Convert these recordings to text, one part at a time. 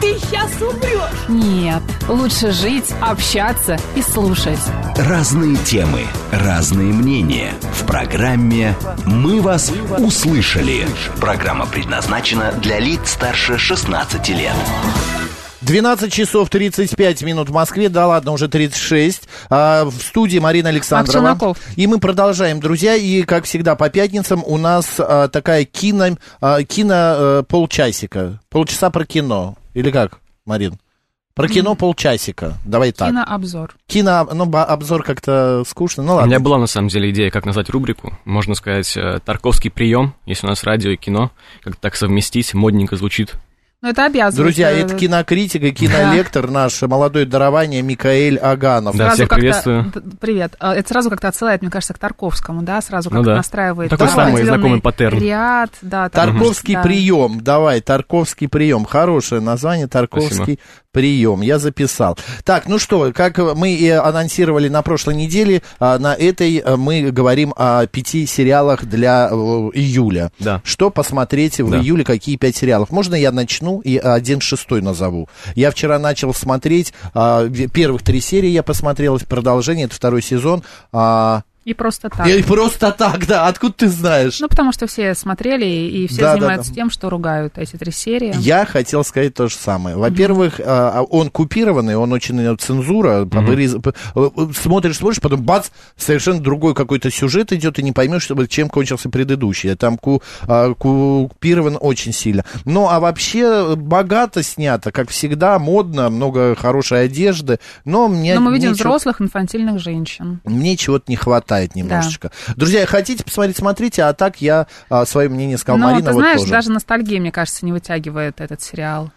ты сейчас умрешь. Нет, лучше жить, общаться и слушать. Разные темы, разные мнения. В программе «Мы вас услышали». Программа предназначена для лиц старше 16 лет. 12 часов 35 минут в Москве, да ладно, уже 36. А, в студии Марина Александрова. Челноков. И мы продолжаем, друзья. И, как всегда, по пятницам у нас а, такая кино, а, кино а, полчасика. Полчаса про кино. Или как, Марин? Про кино полчасика. Давай так. Кинообзор. Кино, ну, обзор как-то скучно. Ну У ладно. меня была на самом деле идея, как назвать рубрику. Можно сказать, э, Тарковский прием, если у нас радио и кино. Как так совместить, модненько звучит. Но это обязывает. Друзья, э, это кинокритик и кинолектор наш молодое дарование Микаэль Аганов. Да, сразу всех приветствую. Привет. А, Это сразу как-то отсылает, мне кажется, к Тарковскому, да? Сразу Ну как-то да. настраивает. Такой да, самый знакомый паттерн. Ряд, да. там, Тарковский да. прием. Давай, Тарковский прием. Хорошее название, Тарковский Спасибо. прием. Я записал. Так, ну что, как мы и анонсировали на прошлой неделе, а, на этой а, мы говорим о пяти сериалах для э, июля. Да. Что посмотреть в Да. июле, какие пять сериалов? Можно я начну и один шестой назову? Я вчера начал смотреть, а, первых три серии я посмотрел, продолжение, это второй сезон. И просто так. и просто так, да, откуда ты знаешь? Ну, потому что все смотрели, и все Да, да, занимаются да. тем, что ругают эти три серии. Я хотел сказать то же самое. Во-первых, а, он купированный, он очень э, цензура. э, Смотришь, смотришь, потом бац, совершенно другой какой-то сюжет идет, и не поймешь, чем кончился предыдущий. Там ку- а, купирован очень сильно. Ну, а вообще богато снято, как всегда, модно, много хорошей одежды. Но мне, Но мы видим чё- взрослых инфантильных женщин. мне чего-то не хватает немножечко. Друзья, хотите посмотреть, смотрите, а так я а, свое мнение сказал. Но Марина ты вот знаешь, тоже. даже ностальгия, мне кажется, не вытягивает этот сериал.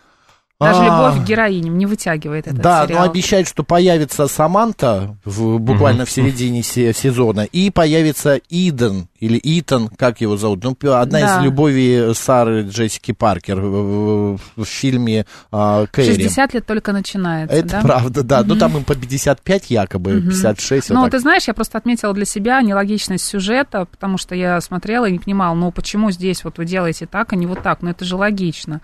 Даже А. любовь к героиням не вытягивает этот Да, сериал. но обещают, что появится Саманта в, буквально в середине се- сезона, и появится Иден, или Итан, как его зовут, ну, одна Да. из любовей Сары Джессики Паркер в, в- в фильме а, Кэрри. 60 лет только начинается, Это да? правда, да. Ну, там им по 55 якобы, 56. вот Ну, так. ты знаешь, я просто отметила для себя нелогичность сюжета, потому что я смотрела и не понимала, ну, почему здесь вот вы делаете так, а не вот так? Ну, это же логично.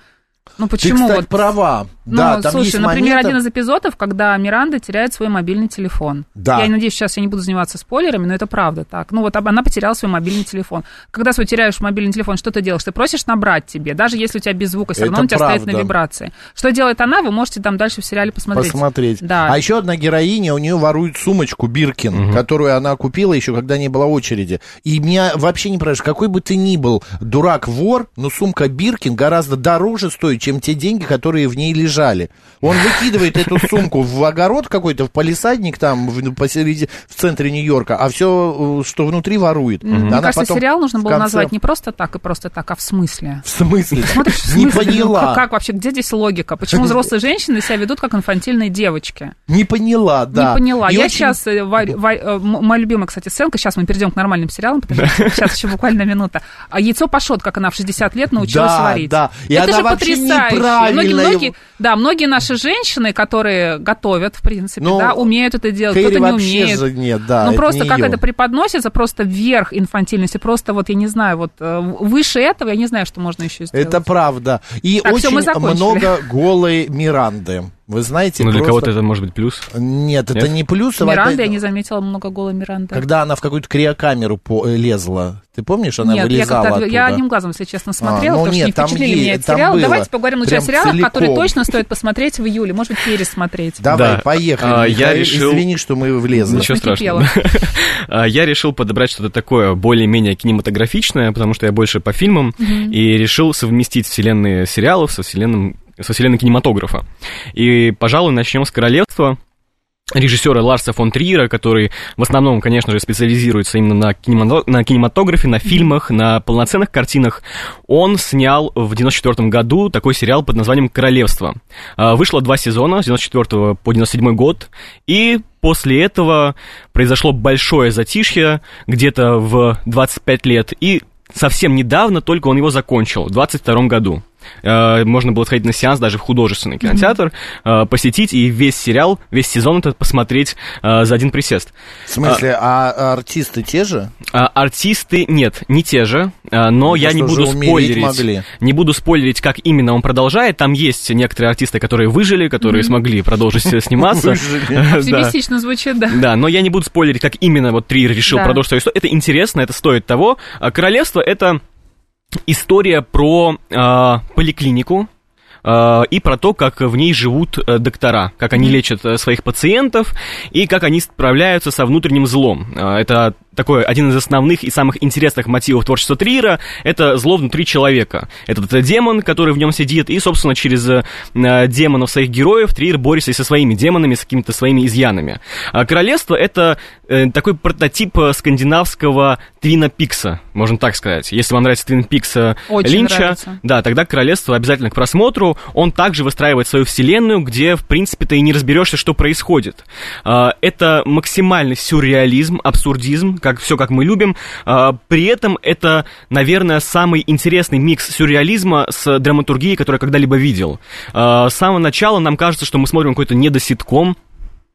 Ну, Ты, почему кстати, вот... права. Ну, да, там слушай, есть например, моменты- один из эпизодов, когда Миранда теряет свой мобильный телефон. Да. Я надеюсь, сейчас я не буду заниматься спойлерами, но это правда так. Ну, вот она потеряла свой мобильный телефон. Когда свой теряешь мобильный телефон, что ты делаешь? Ты просишь набрать тебе, даже если у тебя без звука, все равно Это он у тебя стоит правда. на вибрации. Что делает она, вы можете там дальше в сериале посмотреть. Посмотреть. Да. А еще одна героиня, у нее ворует сумочку Биркин, которую она купила еще, когда не было очереди. И меня вообще не понимаешь, какой бы ты ни был дурак-вор, но сумка Биркин гораздо дороже стоит, чем те деньги, которые в ней лежали. Он выкидывает эту сумку в огород какой-то, в палисадник там, в, посереди, в центре Нью-Йорка, а все, что внутри, ворует. Мне Она кажется, потом сериал нужно было конце- назвать не просто так и просто так, а в смысле. В смысле? Смотришь, в Не смысле, ну, поняла. как, как вообще, где здесь логика? Почему взрослые женщины себя ведут как инфантильные девочки? Не поняла, да. Не поняла. И я очень- сейчас, э, варю- ва- э, моя любимая, кстати, сценка, сейчас мы перейдем к нормальным сериалам, потому что сейчас еще буквально минута. А яйцо пашот, как она в 60 лет научилась Да, варить. да. И Это она же вообще потрясающе. Неправильно Многие, многие, да, многие наши женщины, которые готовят, в принципе, Ну, да, умеют это делать, кто-то не умеет. нет, да, Ну, просто не как её. это преподносится, просто вверх инфантильности, просто вот, я не знаю, вот э, выше этого, я не знаю, что можно еще сделать. Это правда. И Так, очень много голой Миранды. Вы знаете, Ну, для просто- кого-то это может быть плюс. Нет, это Нет? не плюс. а Миранда, вот я это- не заметила много голой Миранды. Когда она в какую-то криокамеру по- э, лезла. Ты помнишь, она Нет, я вылезала как-то оттуда? я одним глазом, если честно, смотрела, ну потому нет, что не впечатлили е- меня этот там сериал. было. Давайте поговорим лучше о сериалах, которые целиком. точно стоит посмотреть в июле, может быть, пересмотреть. Давай, Да. поехали. А, я решил- Извини, что мы влезли. Ничего накипело. страшного. А, Я решил подобрать что-то такое более-менее кинематографичное, потому что я больше по фильмам, и решил совместить вселенные сериалов со вселенным со вселенной кинематографа. И, пожалуй, начнем с «Королевства», режиссера Ларса фон Триера, который в основном, конечно же, специализируется именно на, кинемато- на кинематографе, на фильмах, на полноценных картинах, он снял в 94 году такой сериал под названием «Королевство». А, Вышло два сезона, с 94 по 97 год, и после этого произошло большое затишье, где-то в 25 лет, и совсем недавно только он его закончил, в 22 году. Э, можно было сходить на сеанс даже в художественный кинотеатр, э, посетить и весь сериал, весь сезон этот посмотреть э, за один присест. В смысле, а, артисты те же? А, артисты нет, не те же, а, но я не Ну, буду спойлерить. могли? Не буду спойлерить, как именно он продолжает. Там есть некоторые артисты, которые выжили, которые смогли продолжить сниматься. Оптимистично звучит, да. Да, но я не буду спойлерить, как именно вот Триер решил продолжить свою историю. Это интересно, это стоит того. А Королевство это история про а, поликлинику. а, И про то, как в ней живут э, доктора, как они лечат э, своих пациентов и как они справляются со внутренним злом. А, Это такой один из основных и самых интересных мотивов творчества Триера — это зло внутри человека. Этот э, демон, который в нем сидит, и, собственно, через э, э, демонов своих героев Триер борется и со своими демонами, с какими-то своими изъянами. А Королевство — это э, такой прототип э, скандинавского Твина Пикса, можно так сказать. Если вам нравится Твин Пикс э, Линча, нравится. да, тогда Королевство обязательно к просмотру. Он также выстраивает свою вселенную, где, в принципе, ты и не разберешься, что происходит. А, Это максимальный сюрреализм, абсурдизм, как все, как мы любим. А, При этом это, наверное, самый интересный микс сюрреализма с драматургией, который я когда-либо видел. А, С самого начала нам кажется, что мы смотрим какой-то недоситком,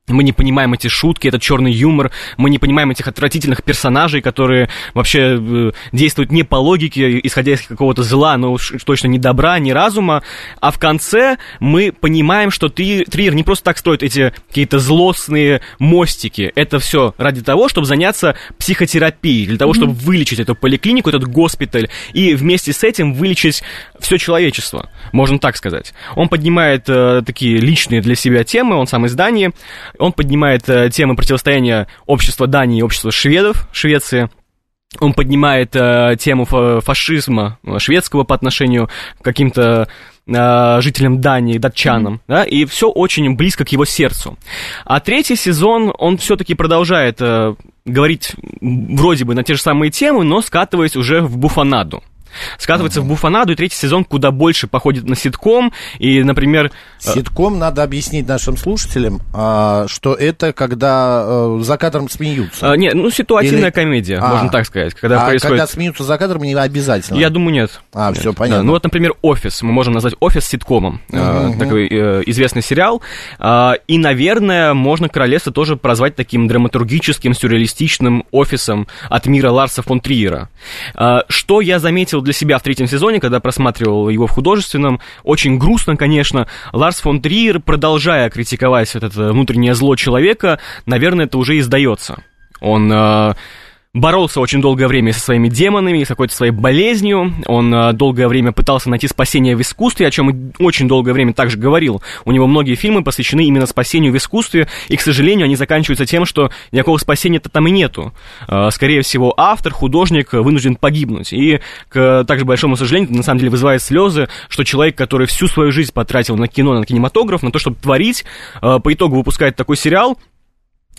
мы не понимаем эти шутки, этот черный юмор, мы не понимаем этих отвратительных персонажей, которые вообще э, действуют не по логике, исходя из какого-то зла, но уж точно не добра, не разума. А в конце мы понимаем, что Три- Триер не просто так строит эти какие-то злостные мостики. Это все ради того, чтобы заняться психотерапией, для того, чтобы вылечить эту поликлинику, этот госпиталь, и вместе с этим вылечить все человечество, можно так сказать. Он поднимает э, такие личные для себя темы, он сам из Дании, он поднимает э, темы противостояния общества Дании и общества шведов, Швеции. Он поднимает э, тему фа- фашизма э, шведского по отношению к каким-то э, жителям Дании, датчанам, да, и все очень близко к его сердцу. А третий сезон, он все-таки продолжает э, говорить вроде бы на те же самые темы, но скатываясь уже в буфанаду. Скатывается в буфанаду, и третий сезон куда больше походит на ситком, и, например, Ситком надо объяснить нашим слушателям, а, что это когда э, за кадром смеются. э, не, ну, ситуативная Или- комедия, А. можно так сказать, когда а происходит... когда смеются за кадром, не обязательно. Я думаю, нет. А, Нет. всё, Да, понятно. Ну вот, например, «Офис». Мы можем назвать «Офис» ситкомом. Э, Мгм. Такой э, известный сериал. А, И, наверное, можно «Королевство» тоже прозвать таким драматургическим, сюрреалистичным офисом от мира Ларса фон Триера. А, Что я заметил для себя в третьем сезоне, когда просматривал его в художественном, очень грустно, конечно. Ларс фон Триер, продолжая критиковать вот это внутреннее зло человека, наверное, это уже издается. Он э, боролся очень долгое время со своими демонами, с какой-то своей болезнью. Он э, долгое время пытался найти спасение в искусстве, о чем очень долгое время также говорил. У него многие фильмы посвящены именно спасению в искусстве, и, к сожалению, они заканчиваются тем, что никакого спасения-то там и нету. Э, скорее всего, автор, художник вынужден погибнуть. И, к также большому сожалению, это на самом деле вызывает слезы, что человек, который всю свою жизнь потратил на кино, на кинематограф, на то, чтобы творить, э, по итогу выпускает такой сериал,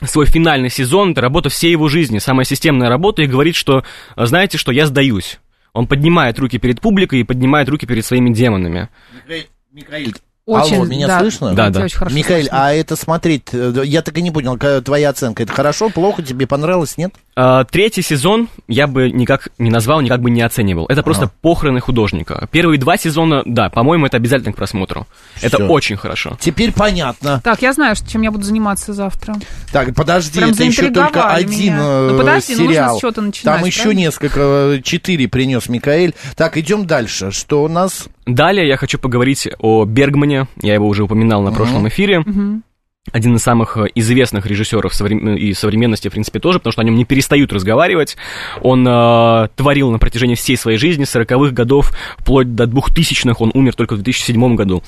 свой финальный сезон, это работа всей его жизни, самая системная работа, и говорит, что, э, знаете, что я сдаюсь. Он поднимает руки перед публикой и поднимает руки перед своими демонами. Очень, Алло, меня да, слышно? Да, да. очень хорошо Михаил, слышно. а это смотреть, э, я так и не понял, какая твоя оценка. Это хорошо, плохо, тебе понравилось, нет? А, Третий сезон я бы никак не назвал, никак бы не оценивал. Это просто похороны художника. Первые два сезона, да, по-моему, это обязательно к просмотру. Это Всё. очень хорошо. Теперь понятно. Так, я знаю, что- чем я буду заниматься завтра. Так, подожди, Прям это еще только один меня. э, Ну, подожди, ну, нужно сериал. с чего-то начинать, Там еще правильно? несколько, э, четыре принес Микаэль. Так, идем дальше. Что у нас? Далее я хочу поговорить о Бергмане. Я его уже упоминал на прошлом эфире. Один из самых э, известных режиссеров соврем- и современности, в принципе, тоже, потому что о нем не перестают разговаривать. Он э, творил на протяжении всей своей жизни, с 40-х годов, вплоть до 2000-х, он умер только в 2007 году.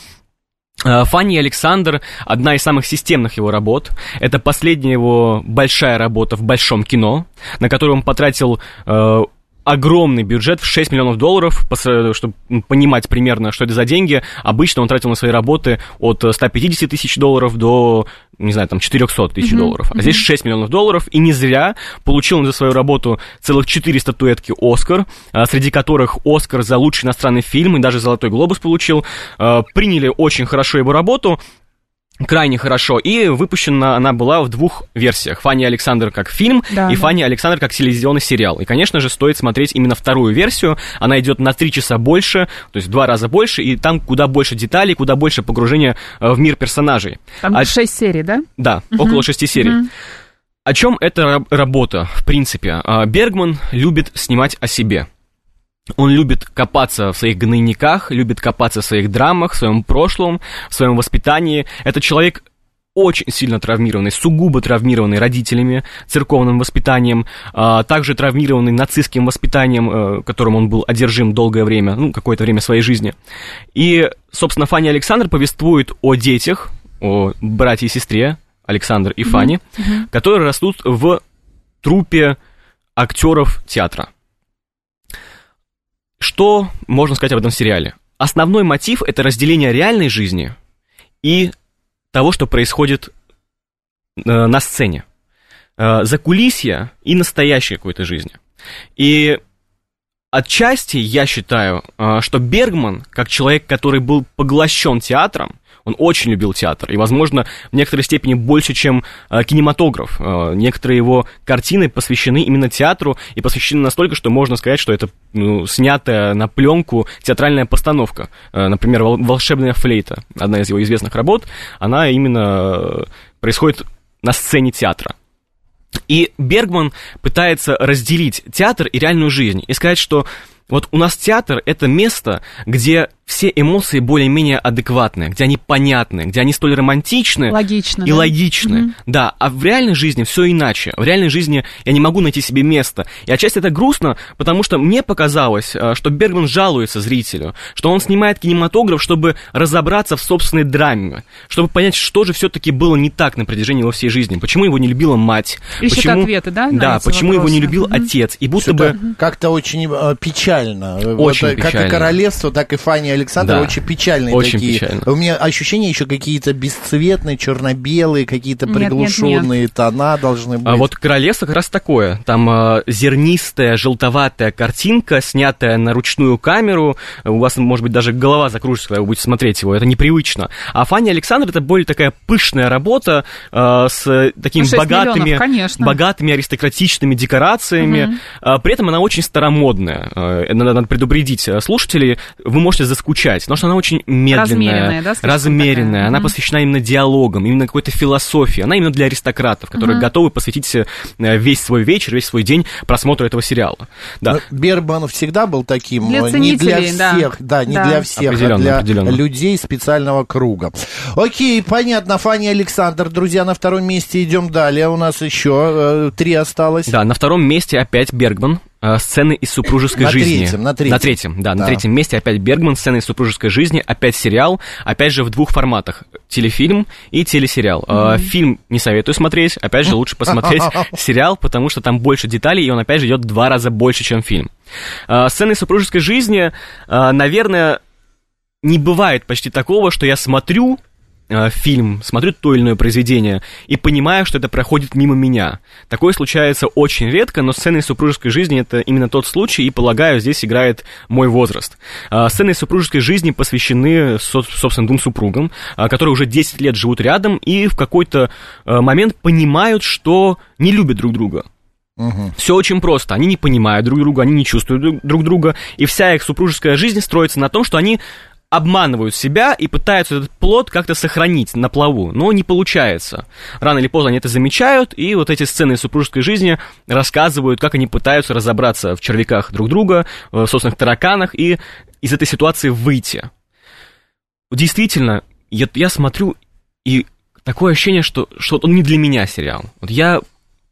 Э, Фанни Александр — одна из самых системных его работ. Это последняя его большая работа в большом кино, на которую он потратил э, огромный бюджет в 6 миллионов долларов, чтобы понимать примерно, что это за деньги. Обычно он тратил на свои работы от э, 150 тысяч долларов до, не знаю, там, 400 тысяч долларов. А здесь 6 миллионов долларов, и не зря получил он за свою работу целых 4 статуэтки «Оскар», а, среди которых «Оскар» за лучший иностранный фильм и даже «Золотой глобус» получил. Э, Приняли очень хорошо его работу, крайне хорошо. И выпущена она была в двух версиях. Фанни Александр как фильм Да, и да. Фанни Александр как телевизионный сериал. И, конечно же, стоит смотреть именно вторую версию. Она идет на три часа больше, то есть в два раза больше, и там куда больше деталей, куда больше погружения э, в мир персонажей. Там А- шесть серий, да? да, около шести серий. О чем эта раб- работа, в принципе? А, Бергман любит снимать о себе. Он любит копаться в своих гнойниках, любит копаться в своих драмах, в своем прошлом, в своем воспитании. Это человек очень сильно травмированный, сугубо травмированный родителями, церковным воспитанием, а, также травмированный нацистским воспитанием, э, которым он был одержим долгое время, ну, какое-то время своей жизни. И, собственно, Фанни Александр повествует о детях, о брате и сестре, Александр и Фанни, которые растут в трупе актеров театра. Что можно сказать об этом сериале? Основной мотив это разделение реальной жизни и того, что происходит э, на сцене. Э, закулисье и настоящей какой-то жизни. И отчасти я считаю, э, что Бергман, как человек, который был поглощен театром, он очень любил театр, и, возможно, в некоторой степени больше, чем э, кинематограф. Э, некоторые его картины посвящены именно театру, и посвящены настолько, что можно сказать, что это ну, снятая на пленку театральная постановка. Э, например, «Вол- «Волшебная флейта», одна из его известных работ, она именно э, происходит на сцене театра. И Бергман пытается разделить театр и реальную жизнь и сказать, что вот у нас театр это место, где все эмоции более-менее адекватные, где они понятны, где они столь романтичны Логично, и да? логичны. Да, а в реальной жизни все иначе. В реальной жизни я не могу найти себе места. И отчасти это грустно, потому что мне показалось, э, что Бергман жалуется зрителю, что он снимает кинематограф, чтобы разобраться в собственной драме, чтобы понять, что же все-таки было не так на протяжении его всей жизни. Почему его не любила мать? Ищет почему, ответы, да, Да, почему его не вопросы? любил Мгм. отец? И будто Что-то бы... как-то очень э, печально. Очень вот, э, Как и печально. королевство, так и Фанни Александр Да. очень печальные Очень такие. печально. У меня ощущения еще какие-то бесцветные, черно-белые, какие-то Нет, нет, приглушенные тона должны быть. А вот королевство как раз такое. Там э, зернистая, желтоватая картинка, снятая на ручную камеру. У вас, может быть, даже голова закружится, когда вы будете смотреть его. Это непривычно. А Фанни Александр это более такая пышная работа э, с такими богатыми, миллионов, конечно. богатыми аристократичными декорациями. А, при этом она очень старомодная. Э, надо, надо предупредить э, слушателей, вы можете заскучать, потому что она очень медленная, Размеренная, да, размеренная. такая? Она Мгм. посвящена именно диалогам, именно какой-то философии. Она именно для аристократов, которые готовы посвятить э, весь свой вечер, весь свой день просмотру этого сериала. Да. Но Берман всегда был таким, Для э, не для ценителей, да. всех, да, не Да. для всех, Определенно, а для определенно. людей специального круга. Окей, понятно, Фанни Александр, друзья, на втором месте идем далее, у нас еще э, три осталось. Да, на втором месте опять Бергман. Э, Сцены из супружеской На жизни. третьем, на третьем. да, Да. на третьем месте опять Бергман, сцены из супружеской жизни, опять сериал, опять же в двух форматах. Телефильм и телесериал. Э, Фильм не советую смотреть, опять же лучше посмотреть сериал, потому что там больше деталей, и он опять же идет в два раза больше, чем фильм. Э, Сцены из супружеской жизни, э, наверное, не бывает почти такого, что я смотрю э, фильм, смотрю то или иное произведение и понимаю, что это проходит мимо меня. Такое случается очень редко, но сцены супружеской жизни это именно тот случай, и, полагаю, здесь играет мой возраст. Э, Сцены супружеской жизни посвящены, со- собственно, двум супругам, э, которые уже 10 лет живут рядом и в какой-то э, момент понимают, что не любят друг друга. Все очень просто. Они не понимают друг друга, они не чувствуют друг друга, и вся их супружеская жизнь строится на том, что они обманывают себя и пытаются этот плод как-то сохранить на плаву, но не получается. Рано или поздно они это замечают, и вот эти сцены из супружеской жизни рассказывают, как они пытаются разобраться в червяках друг друга, в собственных тараканах и из этой ситуации выйти. Действительно, я, я смотрю, и такое ощущение, что, что он не для меня сериал. Вот я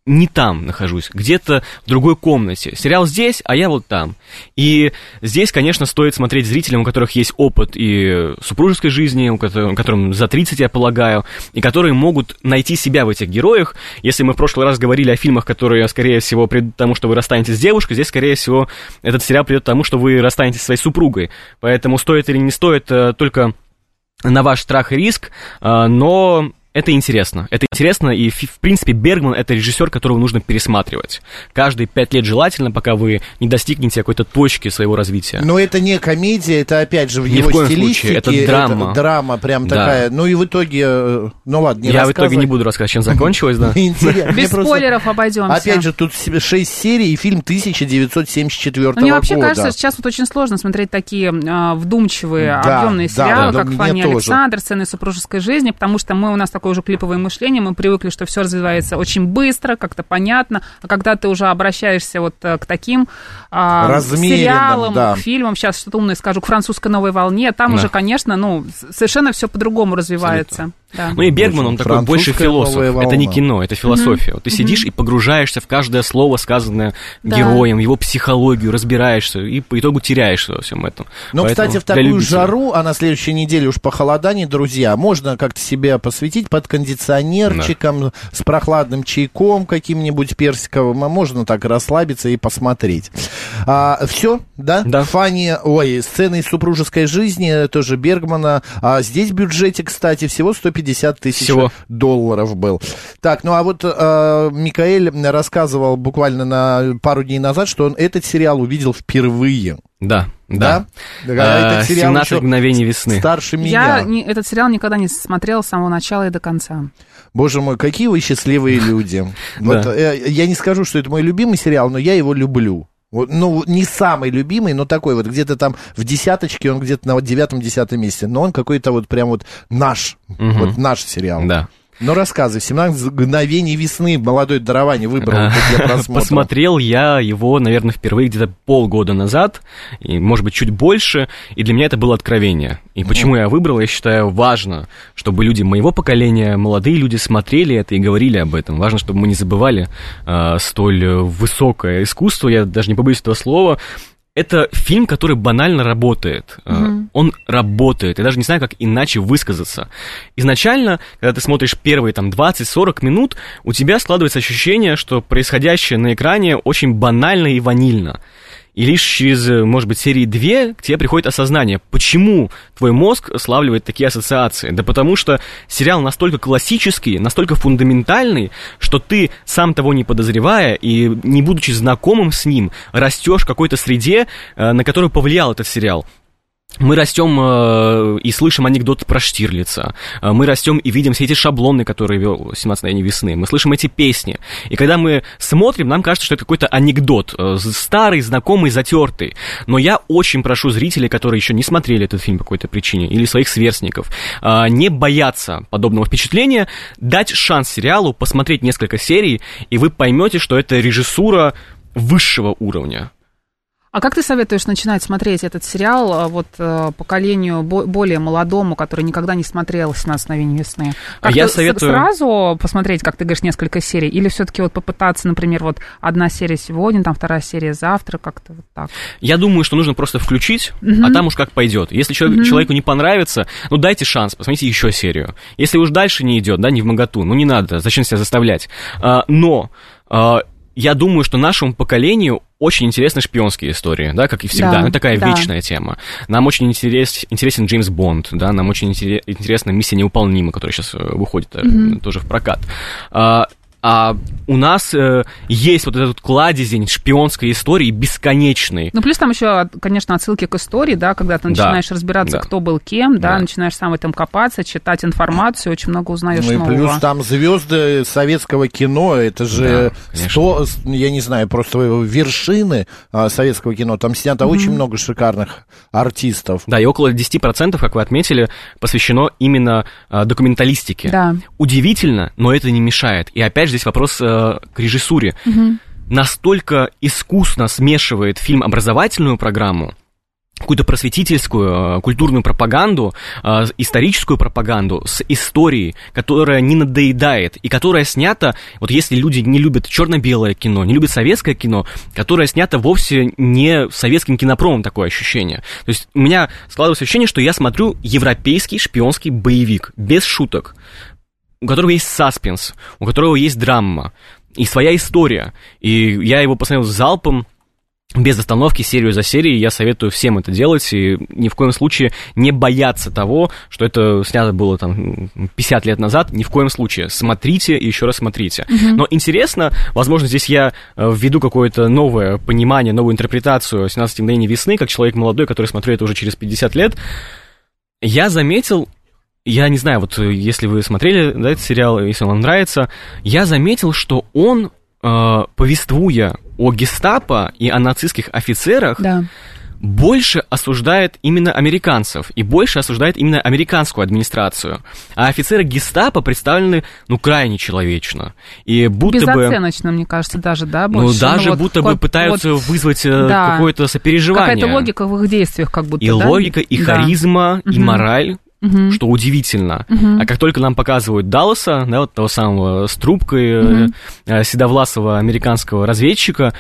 не там нахожусь, где-то в другой комнате. Сериал здесь, а я вот там. И здесь, конечно, стоит смотреть зрителям, у которых есть опыт и супружеской жизни, у которых, которым за 30, я полагаю, и которые могут найти себя в этих героях. Если мы в прошлый раз говорили о фильмах, которые, скорее всего, придут тому, что вы расстанетесь с девушкой, здесь, скорее всего, этот сериал придет к тому, что вы расстанетесь со своей супругой. Поэтому стоит или не стоит, э, только на ваш страх и риск, э, но это интересно. Это интересно, и, в принципе, Бергман — это режиссер, которого нужно пересматривать. Каждые пять лет желательно, пока вы не достигнете какой-то точки своего развития. Но это не комедия, это опять же в Ни его в коем стилистике. случае, это драма. драма прям Да. такая. Ну и в итоге, э, ну ладно, не Я в итоге не буду рассказывать, чем закончилось, да. Без спойлеров обойдемся. Опять же, тут 6 серий и фильм 1974 Ну, мне вообще года. кажется, сейчас вот очень сложно смотреть такие а, вдумчивые, объемные сериалы, как «Фанни тоже. Александр», «Сцены супружеской жизни», потому что мы, у нас такое уже клиповое мышление, мы привыкли, что все развивается очень быстро, как-то понятно, а когда ты уже обращаешься вот э, к таким а, сериалам, да. к фильмам, сейчас что-то умное скажу, к французской новой волне, там Да. уже, конечно, ну, совершенно все по-другому развивается. Да. Ну и Бергман, он такой больше философ. Это не кино, это философия. Вот ты сидишь и погружаешься в каждое слово, сказанное Да. героем, его психологию, разбираешься, и по итогу теряешься во всем этом. Ну, кстати, в такую любителей. жару, а на следующей неделе уж похолодание, друзья, можно как-то себя посвятить под кондиционерчиком, с прохладным чайком каким-нибудь персиковым, а можно так расслабиться и посмотреть. все, да? Да. Фанни, ой, сцены из супружеской жизни, тоже Бергмана. А здесь в бюджете, кстати, всего 150 тысяч Всего. долларов был. Так, ну а вот э, Микаэль рассказывал буквально на пару дней назад, что он этот сериал увидел впервые. Да, да. Да? А А, этот сериал 17 еще мгновений весны. Старше Я меня. не- этот сериал никогда не смотрела с самого начала и до конца. Боже мой, какие вы счастливые люди. Вот, Да. э, я не скажу, что это мой любимый сериал, но я его люблю. Вот, Ну, не самый любимый, но такой вот, где-то там в десяточке, он где-то на вот девятом-десятом месте. Но он какой-то вот прям вот наш, Мгм. вот наш сериал. Да. Ну, рассказывай, 17 мгновений весны молодой дарование выбрал для просмотра. Посмотрел я его, наверное, впервые где-то полгода назад, и, может быть, чуть больше, и для меня это было откровение. И почему я выбрал, я считаю, важно, чтобы люди моего поколения, молодые люди смотрели это и говорили об этом. Важно, чтобы мы не забывали а, столь э, высокое искусство, я даже не побоюсь этого слова, это фильм, который банально работает. Э, Он работает. Я даже не знаю, как иначе высказаться. Изначально, когда ты смотришь первые там 20-40 минут, у тебя складывается ощущение, что происходящее на экране очень банально и ванильно. И лишь через, э, может быть, серии 2 к тебе приходит осознание, почему твой мозг славливает такие ассоциации. Да потому что сериал настолько классический, настолько фундаментальный, что ты, сам того не подозревая и не будучи знакомым с ним, растешь в какой-то среде, э, на которую повлиял этот сериал. Мы растем э, и слышим анекдоты про Штирлица. Э, Мы растем и видим все эти шаблоны, которые вел 17 мгновений весны. Мы слышим эти песни. И когда мы смотрим, нам кажется, что это какой-то анекдот. э, старый, знакомый, затертый. Но я очень прошу зрителей, которые еще не смотрели этот фильм по какой-то причине, или своих сверстников, э, не бояться подобного впечатления, дать шанс сериалу, посмотреть несколько серий, и вы поймете, что это режиссура высшего уровня. А как ты советуешь начинать смотреть этот сериал а, вот э, поколению бо- более молодому, который никогда не смотрел «17 мгновений весны»? Как-то я советую- сразу посмотреть, как ты говоришь, несколько серий? Или все-таки вот попытаться, например, вот одна серия сегодня, там вторая серия завтра, как-то вот так? Я думаю, что нужно просто включить, а там уж как пойдет. Если чело- человеку не понравится, ну дайте шанс, посмотрите еще серию. Если уж дальше не идет, да, не в моготу, ну не надо, зачем себя заставлять. А, но а, я думаю, что нашему поколению очень интересны шпионские истории, да, как и всегда. Да, ну, такая да. вечная тема. Нам очень интерес, интересен Джеймс Бонд, да, нам очень интере- интересна миссия невыполнима, которая сейчас выходит э, тоже в прокат. А, а у нас э, есть вот этот кладезень шпионской истории бесконечный. Ну, плюс там еще, конечно, отсылки к истории, да, когда ты начинаешь разбираться, да. кто был кем, да, Да. начинаешь сам в этом копаться, читать информацию, очень много узнаешь Ну и нового. плюс там звезды советского кино, это же Да, конечно. сто, я не знаю, просто вершины а, советского кино. Там снято очень много шикарных артистов. Да, и около 10%, как вы отметили, посвящено именно э, документалистике. Да. Удивительно, но это не мешает. И опять же здесь вопрос э, к режиссуре. Настолько искусно смешивает фильм образовательную программу, какую-то просветительскую, э, культурную пропаганду, э, историческую пропаганду с историей, которая не надоедает и которая снята, вот если люди не любят черно-белое кино, не любят советское кино, которое снято вовсе не советским кинопромом, такое ощущение. То есть у меня складывается ощущение, что я смотрю европейский шпионский боевик, без шуток, у которого есть саспенс, у которого есть драма и своя история. И я его посмотрел залпом, без остановки, серию за серией. Я советую всем это делать и ни в коем случае не бояться того, что это снято было там 50 лет назад. Ни в коем случае. Смотрите и еще раз смотрите. Но интересно, возможно, здесь я э, введу какое-то новое понимание, новую интерпретацию 17 мгновений весны, как человек молодой, который смотрю это уже через 50 лет. Я заметил, я не знаю, вот э, если вы смотрели да, этот сериал, если он вам нравится, я заметил, что он, э, повествуя о гестапо и о нацистских офицерах, Да. больше осуждает именно американцев и больше осуждает именно американскую администрацию. А офицеры гестапо представлены, ну, крайне человечно. И будто бы... Безоценочно, мне кажется, даже, да, Ну, больше. даже вот будто бы пытаются вот вызвать э, да. какое-то сопереживание. Какая-то логика в их действиях, как будто, И да? логика, и Да. харизма, и Мгм. мораль. Мгм. Что удивительно. Мгм. А как только нам показывают Далласа, да, вот того самого с трубкой э, Мгм. э, седовласого американского разведчика,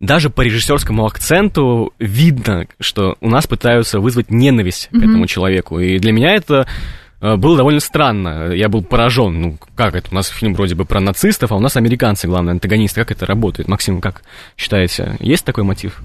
даже по режиссерскому акценту видно, что у нас пытаются вызвать ненависть к Мгм. этому человеку. И для меня это э, было довольно странно. Я был поражен. Ну, как это? У нас фильм вроде бы про нацистов, а у нас американцы, главные антагонисты. Как это работает? Максим, как считаете? Есть такой мотив?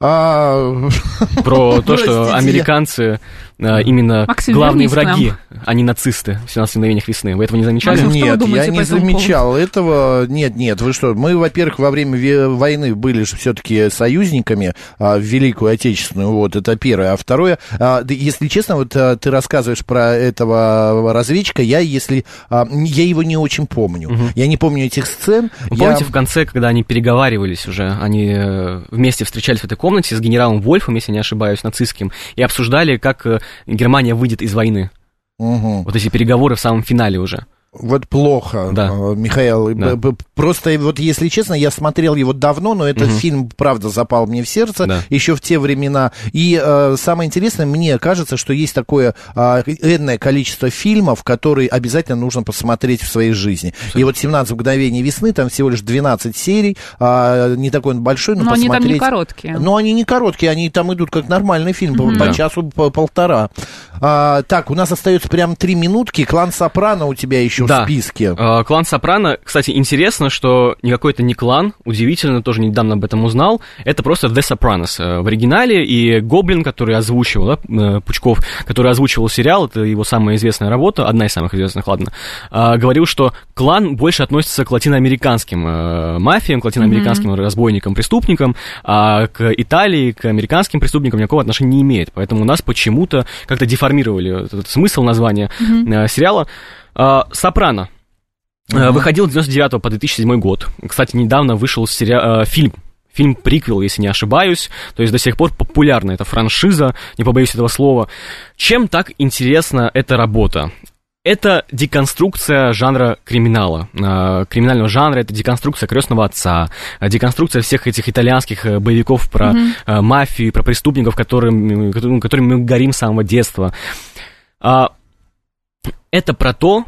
А, Про то, что американцы э, именно Максим, главные враги, а не нацисты в 17 мгновениях весны. Вы этого не замечали? Максим, Нет, думаете я не замечал этого. Нет, нет, вы что? Мы, во-первых, во время войны были же все-таки союзниками а, в Великую Отечественную, вот, это первое. А второе, а, да, если честно, вот а, ты рассказываешь про этого разведчика, я, если, а, я его не очень помню. Я не помню этих сцен. Вы Я- помните, в конце, когда они переговаривались уже, они э, вместе встречались в этой комнате с генералом Вольфом, если не ошибаюсь, нацистским, и обсуждали, как э, Германия выйдет из войны. Мгм. Вот эти переговоры в самом финале уже. Вот плохо, Да. э, Михаил. Да. Просто вот, если честно, я смотрел его давно, но этот Мгм. фильм, правда, запал мне в сердце Да. еще в те времена. И э, самое интересное, мне кажется, что есть такое э, энное количество фильмов, которые обязательно нужно посмотреть в своей жизни. И вот «17 мгновений весны», там всего лишь 12 серий, а, не такой он большой, но, Но они там посмотреть... не короткие. Но они не короткие, они там идут как нормальный фильм, по- по Да. часу, по полтора. А, так, у нас остается прям три минутки. Клан Сопрано у тебя еще Да. в списке. Э, Клан Сопрано, кстати, интересно, что никакой это не клан, удивительно, тоже недавно об этом узнал, это просто The Sopranos э, в оригинале, и Гоблин, который озвучивал, да, э, Пучков, который озвучивал сериал, это его самая известная работа, одна из самых известных, ладно, э, говорил, что клан больше относится к латиноамериканским э, мафиям, к латиноамериканским разбойникам, преступникам, а к Италии, к американским преступникам никакого отношения не имеет, поэтому у нас почему-то как-то деформировали этот смысл названия э, сериала. Э, Сопрано. Э, Выходил с 99 по 2007 год. Кстати, недавно вышел сери- э, фильм. Фильм приквел, если не ошибаюсь. То есть до сих пор популярна эта франшиза, не побоюсь этого слова. Чем так интересна эта работа? Это деконструкция жанра криминала. Криминального жанра, это деконструкция крестного отца, деконструкция всех этих итальянских э, боевиков про э, мафию, про преступников, которым, которым- которыми мы горим с самого детства. А, Это про то,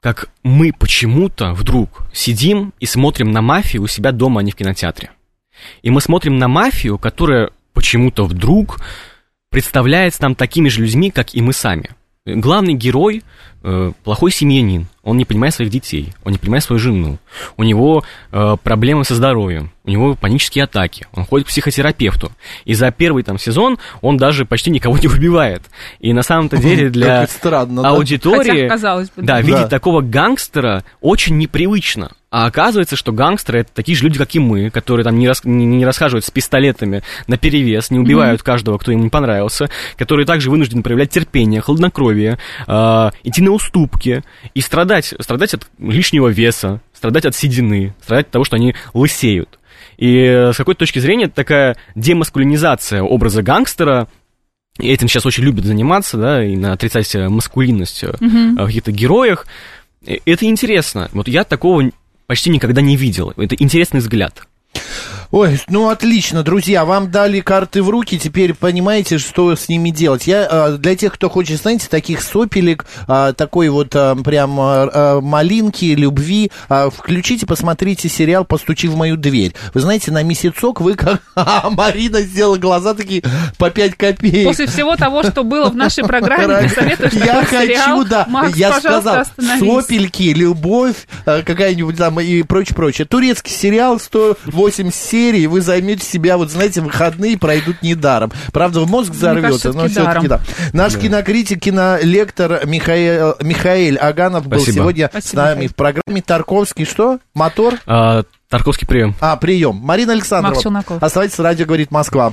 как мы почему-то вдруг сидим и смотрим на мафию у себя дома, а не в кинотеатре. И мы смотрим на мафию, которая почему-то вдруг представляется нам такими же людьми, как и мы сами. Главный герой э, плохой семьянин, он не понимает своих детей, он не понимает свою жену, у него э, проблемы со здоровьем, у него панические атаки, он ходит к психотерапевту. И за первый там сезон он даже почти никого не убивает. И на самом-то деле для странно, да? аудитории... Хотя, казалось бы, Да, да. видеть Да. такого гангстера очень непривычно. А оказывается, что гангстеры это такие же люди, как и мы, которые там не, рас- не, не расхаживают с пистолетами на перевес, не убивают каждого, кто им не понравился, которые также вынуждены проявлять терпение, хладнокровие, э, идти на уступки и страдать, страдать от лишнего веса, страдать от седины, страдать от того, что они лысеют. И э, с какой-то точки зрения это такая демаскулинизация образа гангстера, и этим сейчас очень любят заниматься, да, и на отрицать э, маскулинность э, в каких-то героях. И Это интересно. Вот я такого почти никогда не видел. Это интересный взгляд. Ой, ну отлично, друзья, вам дали карты в руки, теперь понимаете, что с ними делать. Я а, для тех, кто хочет, знаете, таких сопелек, а, такой вот а, прям малинки, любви, включите, посмотрите сериал «Постучи в мою дверь». Вы знаете, на месяцок вы как... Марина сделала глаза такие по 5 копеек. После всего того, что было в нашей программе, ты советуешь Я сериал? хочу, да. Макс, я сказал, остановись. сопельки, любовь, какая-нибудь там и прочее, прочее. Турецкий сериал, 108 серий, двери, и вы займете себя, вот знаете, выходные пройдут недаром. Правда, в мозг взорвется, кажется, но все-таки да. Наш кинокритик, кинолектор Михаил, Михаил Аганов был Спасибо. сегодня с Спасибо, нами Михаил. в программе Тарковский. Что? Мотор? А, Тарковский прием. А, прием. Марина Александровна. Оставайтесь, радио говорит Москва.